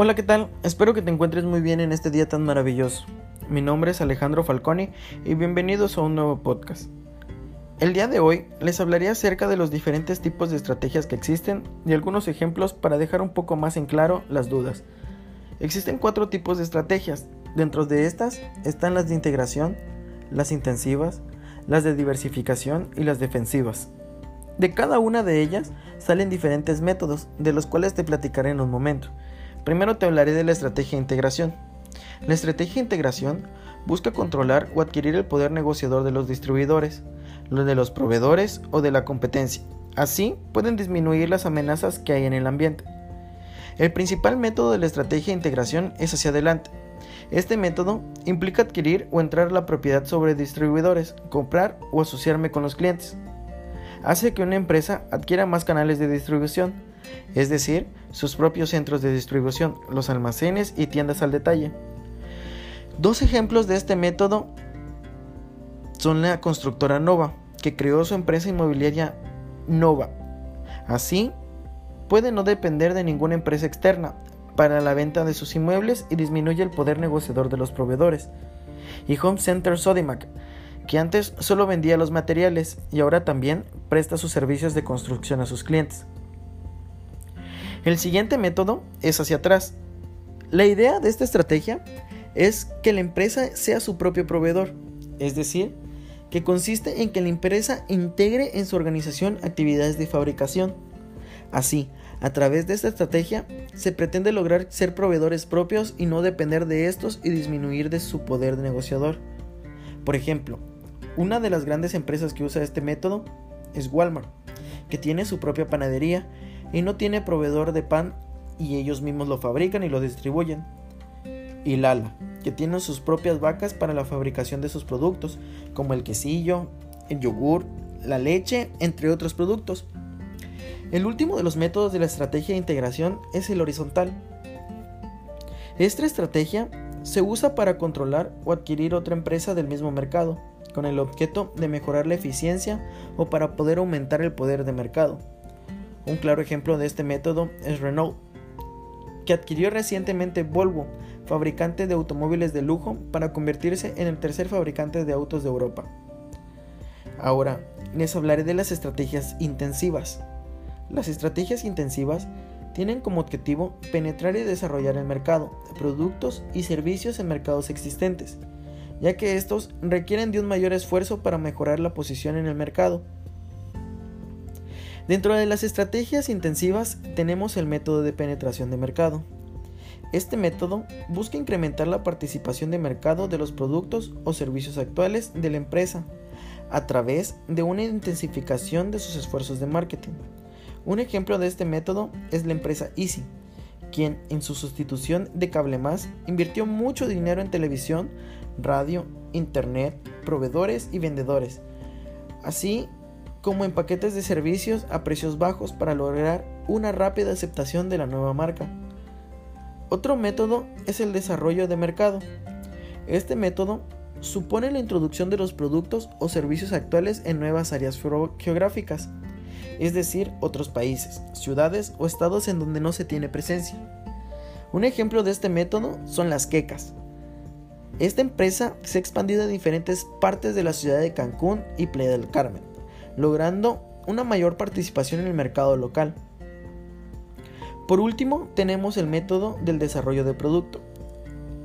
Hola, ¿qué tal? Espero que te encuentres muy bien en este día tan maravilloso. Mi nombre es Alejandro Falconi y bienvenidos a un nuevo podcast. El día de hoy les hablaré acerca de los diferentes tipos de estrategias que existen y algunos ejemplos para dejar un poco más en claro las dudas. Existen cuatro tipos de estrategias. Dentro de estas están las de integración, las intensivas, las de diversificación y las defensivas. De cada una de ellas salen diferentes métodos, de los cuales te platicaré en un momento. Primero te hablaré de la estrategia de integración. La estrategia de integración busca controlar o adquirir el poder negociador de los distribuidores, los de los proveedores o de la competencia. Así pueden disminuir las amenazas que hay en el ambiente. El principal método de la estrategia de integración es hacia adelante. Este método implica adquirir o entrar la propiedad sobre distribuidores, comprar o asociarme con los clientes. Hace que una empresa adquiera más canales de distribución, es decir, sus propios centros de distribución, los almacenes y tiendas al detalle. Dos ejemplos de este método son la constructora Nova, que creó su empresa inmobiliaria Nova. Así, puede no depender de ninguna empresa externa para la venta de sus inmuebles y disminuye el poder negociador de los proveedores. Y Home Center Sodimac, que antes solo vendía los materiales y ahora también presta sus servicios de construcción a sus clientes. El siguiente método es hacia atrás. La idea de esta estrategia es que la empresa sea su propio proveedor, es decir, que consiste en que la empresa integre en su organización actividades de fabricación. Así, a través de esta estrategia, se pretende lograr ser proveedores propios y no depender de estos y disminuir de su poder de negociador. Por ejemplo, una de las grandes empresas que usa este método es Walmart, que tiene su propia panadería y no tiene proveedor de pan y ellos mismos lo fabrican y lo distribuyen. Y Lala, que tiene sus propias vacas para la fabricación de sus productos, como el quesillo, el yogur, la leche, entre otros productos. El último de los métodos de la estrategia de integración es el horizontal. Esta estrategia se usa para controlar o adquirir otra empresa del mismo mercado, con el objeto de mejorar la eficiencia o para poder aumentar el poder de mercado. Un claro ejemplo de este método es Renault, que adquirió recientemente Volvo, fabricante de automóviles de lujo, para convertirse en el tercer fabricante de autos de Europa. Ahora, les hablaré de las estrategias intensivas. Las estrategias intensivas tienen como objetivo penetrar y desarrollar el mercado, productos y servicios en mercados existentes, ya que estos requieren de un mayor esfuerzo para mejorar la posición en el mercado Dentro de las estrategias intensivas tenemos el método de penetración de mercado. Este método busca incrementar la participación de mercado de los productos o servicios actuales de la empresa a través de una intensificación de sus esfuerzos de marketing. Un ejemplo de este método es la empresa Easy, quien en su sustitución de Cable Más invirtió mucho dinero en televisión, radio, internet, proveedores y vendedores, así como en paquetes de servicios a precios bajos para lograr una rápida aceptación de la nueva marca. Otro método es el desarrollo de mercado. Este método supone la introducción de los productos o servicios actuales en nuevas áreas geográficas, es decir, otros países, ciudades o estados en donde no se tiene presencia. Un ejemplo de este método son las quecas. Esta empresa se ha expandido a diferentes partes de la ciudad de Cancún y Playa del Carmen logrando una mayor participación en el mercado local. Por último, tenemos el método del desarrollo de producto.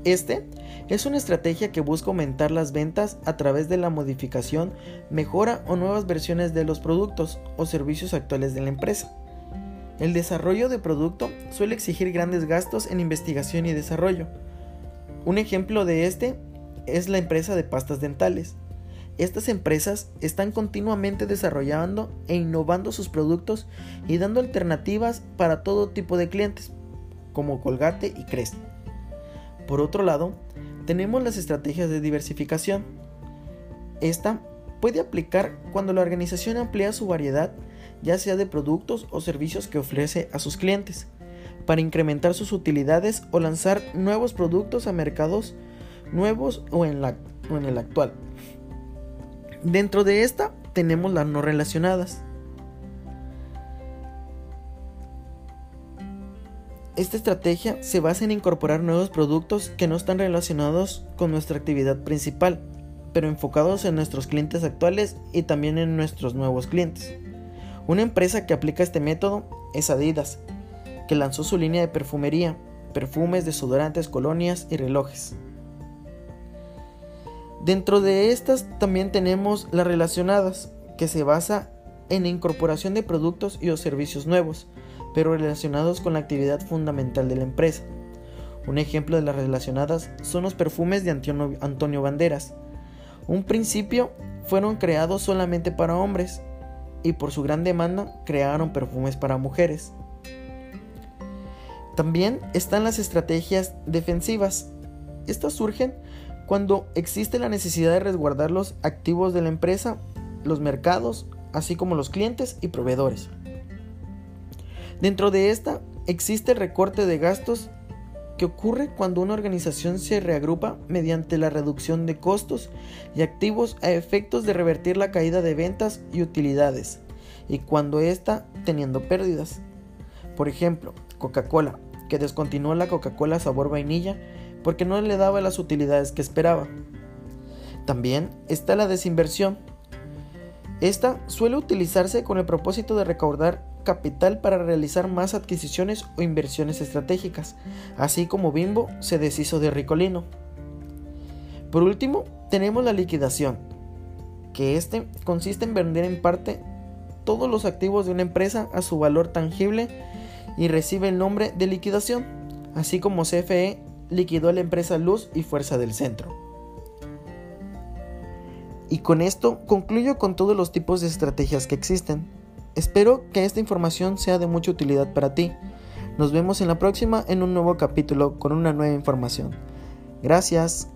Este es una estrategia que busca aumentar las ventas a través de la modificación, mejora o nuevas versiones de los productos o servicios actuales de la empresa. El desarrollo de producto suele exigir grandes gastos en investigación y desarrollo. Un ejemplo de este es la empresa de pastas dentales. Estas empresas están continuamente desarrollando e innovando sus productos y dando alternativas para todo tipo de clientes, como Colgate y Crest. Por otro lado, tenemos las estrategias de diversificación. Esta puede aplicar cuando la organización amplía su variedad, ya sea de productos o servicios que ofrece a sus clientes, para incrementar sus utilidades o lanzar nuevos productos a mercados nuevos o en, o en el actual. Dentro de esta tenemos las no relacionadas. esta estrategia se basa en incorporar nuevos productos que no están relacionados con nuestra actividad principal, pero enfocados en nuestros clientes actuales y también en nuestros nuevos clientes. Una empresa que aplica este método es Adidas, que lanzó su línea de perfumería, perfumes, desodorantes, colonias y relojes. Dentro de estas también tenemos las relacionadas, que se basa en la incorporación de productos y o servicios nuevos, pero relacionados con la actividad fundamental de la empresa. Un ejemplo de las relacionadas son los perfumes de Antonio Banderas. Un principio fueron creados solamente para hombres y por su gran demanda crearon perfumes para mujeres. También están las estrategias defensivas. Estas surgen cuando existe la necesidad de resguardar los activos de la empresa, los mercados, así como los clientes y proveedores. Dentro de esta existe el recorte de gastos que ocurre cuando una organización se reagrupa mediante la reducción de costos y activos a efectos de revertir la caída de ventas y utilidades, y cuando está teniendo pérdidas. Por ejemplo, Coca-Cola, que descontinuó la Coca-Cola sabor vainilla porque no le daba las utilidades que esperaba. También está la desinversión. Esta suele utilizarse con el propósito de recaudar capital para realizar más adquisiciones o inversiones estratégicas, así como Bimbo se deshizo de Ricolino. Por último, tenemos la liquidación, que este consiste en vender en parte todos los activos de una empresa a su valor tangible y recibe el nombre de liquidación, así como CFE liquidó a la empresa Luz y Fuerza del Centro. Y con esto concluyo con todos los tipos de estrategias que existen. Espero que esta información sea de mucha utilidad para ti. Nos vemos en la próxima en un nuevo capítulo con una nueva información. Gracias.